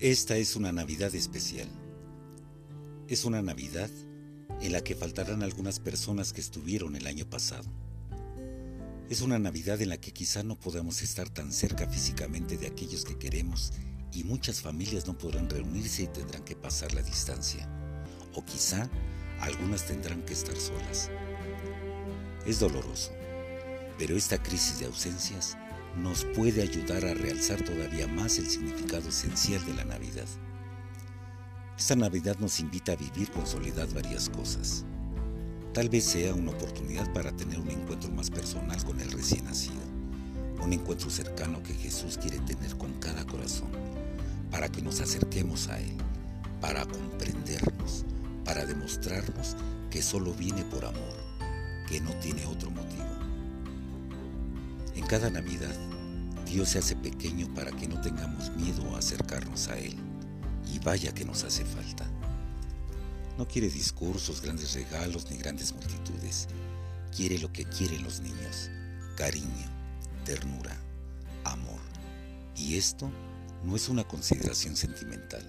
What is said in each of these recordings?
Esta es una Navidad especial. Es una Navidad en la que faltarán algunas personas que estuvieron el año pasado. Es una Navidad en la que quizá no podamos estar tan cerca físicamente de aquellos que queremos y muchas familias no podrán reunirse y tendrán que pasar la distancia. O quizá algunas tendrán que estar solas. Es doloroso, pero esta crisis de ausencias nos puede ayudar a realzar todavía más el significado esencial de la Navidad. Esta Navidad nos invita a vivir con soledad varias cosas. Tal vez sea una oportunidad para tener un encuentro más personal con el recién nacido, un encuentro cercano que Jesús quiere tener con cada corazón, para que nos acerquemos a Él, para comprendernos, para demostrarnos que solo viene por amor, que no tiene otro motivo. Cada Navidad, Dios se hace pequeño para que no tengamos miedo a acercarnos a Él. Y vaya que nos hace falta. No quiere discursos, grandes regalos ni grandes multitudes. Quiere lo que quieren los niños. Cariño, ternura, amor. Y esto no es una consideración sentimental,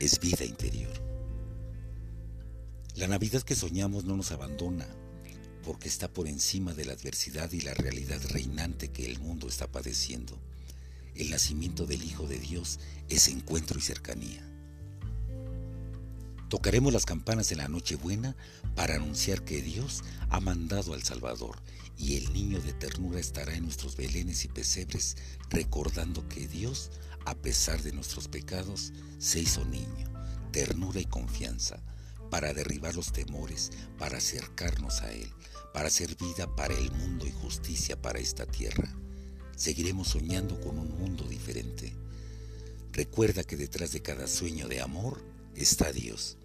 es vida interior. La Navidad que soñamos no nos abandona, porque está por encima de la adversidad y la realidad reinante que el mundo está padeciendo. El nacimiento del Hijo de Dios es encuentro y cercanía. Tocaremos las campanas en la Nochebuena para anunciar que Dios ha mandado al Salvador y el niño de ternura estará en nuestros belenes y pesebres recordando que Dios, a pesar de nuestros pecados, se hizo niño, ternura y confianza para derribar los temores, para acercarnos a Él, para hacer vida para el mundo y justicia para esta tierra. Seguiremos soñando con un mundo diferente. Recuerda que detrás de cada sueño de amor está Dios.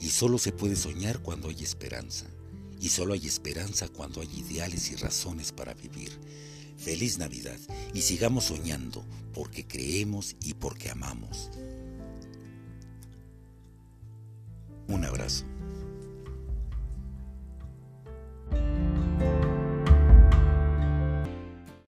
Y solo se puede soñar cuando hay esperanza. Y solo hay esperanza cuando hay ideales y razones para vivir. Feliz Navidad y sigamos soñando porque creemos y porque amamos. Abrazo.